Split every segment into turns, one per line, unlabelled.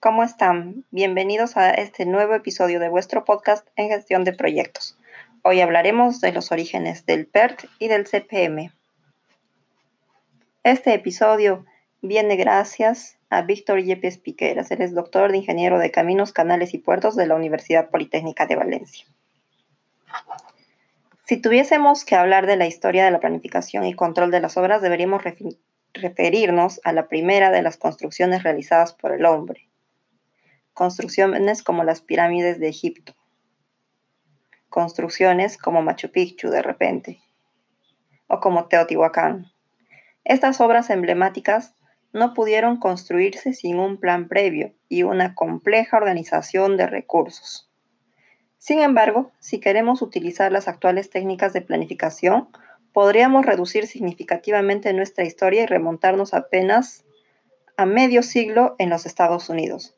¿cómo están? Bienvenidos a este nuevo episodio de vuestro podcast en gestión de proyectos. Hoy hablaremos de los orígenes del PERT y del CPM. Este episodio viene gracias a Víctor Yepes Piqueras. Él es doctor de Ingeniero de Caminos, Canales y Puertos de la Universidad Politécnica de Valencia. Si tuviésemos que hablar de la historia de la planificación y control de las obras, deberíamos referirnos a la primera de las construcciones realizadas por el hombre. Construcciones como las pirámides de Egipto. Construcciones como Machu Picchu de repente. O como Teotihuacán. Estas obras emblemáticas no pudieron construirse sin un plan previo y una compleja organización de recursos. Sin embargo, si queremos utilizar las actuales técnicas de planificación, podríamos reducir significativamente nuestra historia y remontarnos apenas a medio siglo en los Estados Unidos,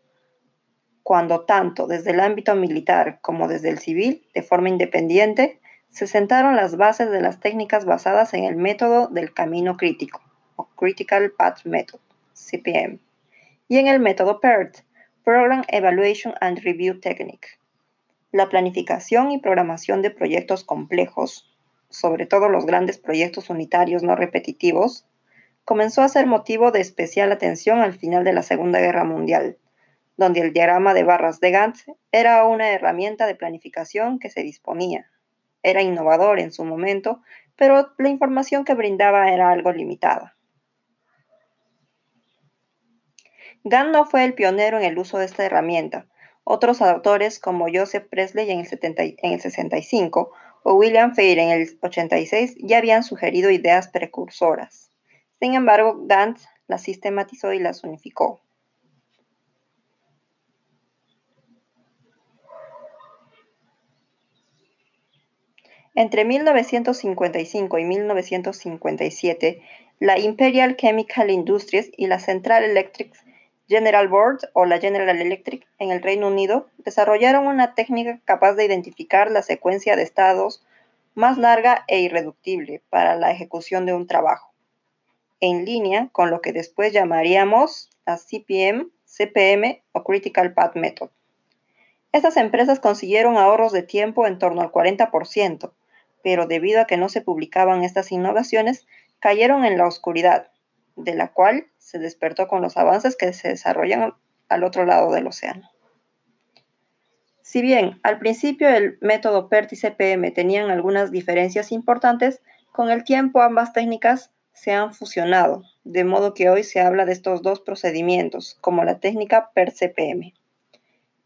cuando tanto desde el ámbito militar como desde el civil, de forma independiente, se sentaron las bases de las técnicas basadas en el método del camino crítico, o Critical Path Method, CPM, y en el método PERT, Program Evaluation and Review Technique. La planificación y programación de proyectos complejos sobre todo los grandes proyectos unitarios no repetitivos, comenzó a ser motivo de especial atención al final de la Segunda Guerra Mundial, donde el diagrama de barras de Gantt era una herramienta de planificación que se disponía. Era innovador en su momento, pero la información que brindaba era algo limitada. Gantt no fue el pionero en el uso de esta herramienta. Otros autores como Joseph Presley en el, 70, en el 65 o William Fair en el 86 ya habían sugerido ideas precursoras. Sin embargo, Gantz las sistematizó y las unificó. Entre 1955 y 1957, la Imperial Chemical Industries y la Central Electric General Board o la General Electric en el Reino Unido desarrollaron una técnica capaz de identificar la secuencia de estados más larga e irreductible para la ejecución de un trabajo, en línea con lo que después llamaríamos la CPM, CPM o Critical Path Method. Estas empresas consiguieron ahorros de tiempo en torno al 40%, pero debido a que no se publicaban estas innovaciones, cayeron en la oscuridad, de la cual se despertó con los avances que se desarrollan al otro lado del océano. Si bien al principio el método PERT y CPM tenían algunas diferencias importantes, con el tiempo ambas técnicas se han fusionado, de modo que hoy se habla de estos dos procedimientos, como la técnica PERT-CPM.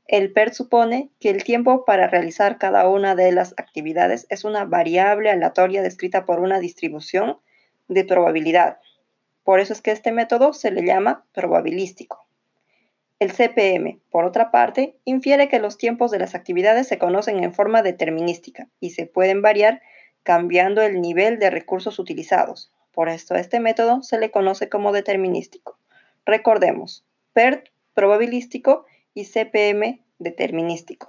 El PERT supone que el tiempo para realizar cada una de las actividades es una variable aleatoria descrita por una distribución de probabilidad, por eso es que este método se le llama probabilístico. El CPM, por otra parte, infiere que los tiempos de las actividades se conocen en forma determinística y se pueden variar cambiando el nivel de recursos utilizados. Por esto este método se le conoce como determinístico. Recordemos, PERT probabilístico y CPM determinístico.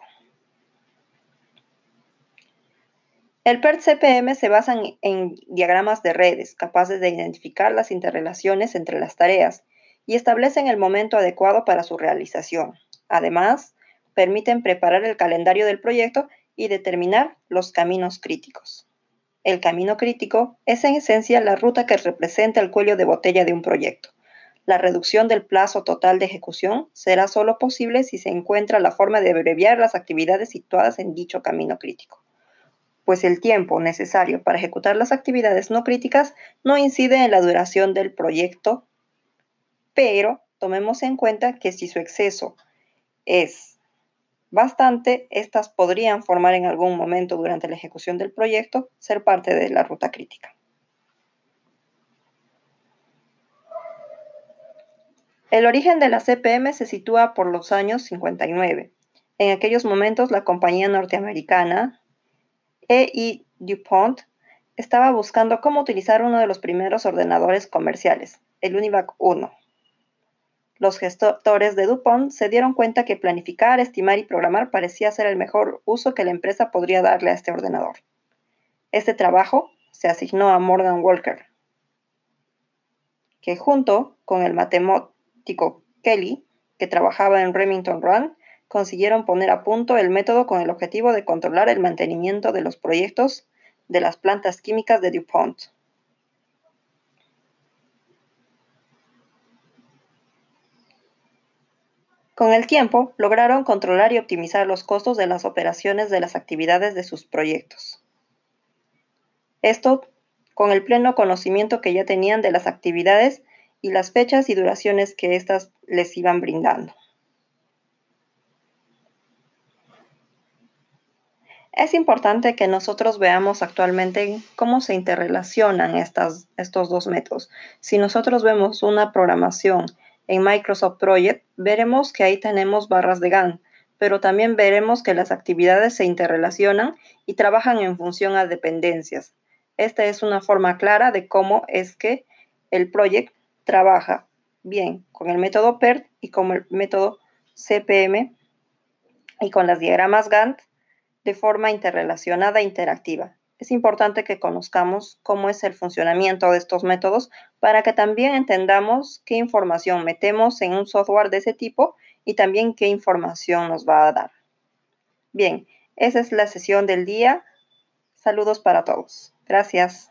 El PERT-CPM se basa en, diagramas de redes capaces de identificar las interrelaciones entre las tareas y establecen el momento adecuado para su realización. Además, permiten preparar el calendario del proyecto y determinar los caminos críticos. El camino crítico es en esencia la ruta que representa el cuello de botella de un proyecto. La reducción del plazo total de ejecución será solo posible si se encuentra la forma de abreviar las actividades situadas en dicho camino crítico pues el tiempo necesario para ejecutar las actividades no críticas no incide en la duración del proyecto, pero tomemos en cuenta que si su exceso es bastante, estas podrían formar en algún momento durante la ejecución del proyecto ser parte de la ruta crítica. El origen de la CPM se sitúa por los años 59. En aquellos momentos, la compañía norteamericana e. DuPont estaba buscando cómo utilizar uno de los primeros ordenadores comerciales, el UNIVAC 1. Los gestores de DuPont se dieron cuenta que planificar, estimar y programar parecía ser el mejor uso que la empresa podría darle a este ordenador. Este trabajo se asignó a Morgan Walker, que junto con el matemático Kelly, que trabajaba en Remington Run consiguieron poner a punto el método con el objetivo de controlar el mantenimiento de los proyectos de las plantas químicas de DuPont. Con el tiempo, lograron controlar y optimizar los costos de las operaciones de las actividades de sus proyectos. Esto con el pleno conocimiento que ya tenían de las actividades y las fechas y duraciones que éstas les iban brindando. Es importante que nosotros veamos actualmente cómo se interrelacionan estos dos métodos. Si nosotros vemos una programación en Microsoft Project, veremos que ahí tenemos barras de Gantt, pero también veremos que las actividades se interrelacionan y trabajan en función a dependencias. Esta es una forma clara de cómo es que el project trabaja bien con el método PERT y con el método CPM y con las diagramas Gantt de forma interrelacionada e interactiva. Es importante que conozcamos cómo es el funcionamiento de estos métodos para que también entendamos qué información metemos en un software de ese tipo y también qué información nos va a dar. Bien, esa es la sesión del día. Saludos para todos. Gracias.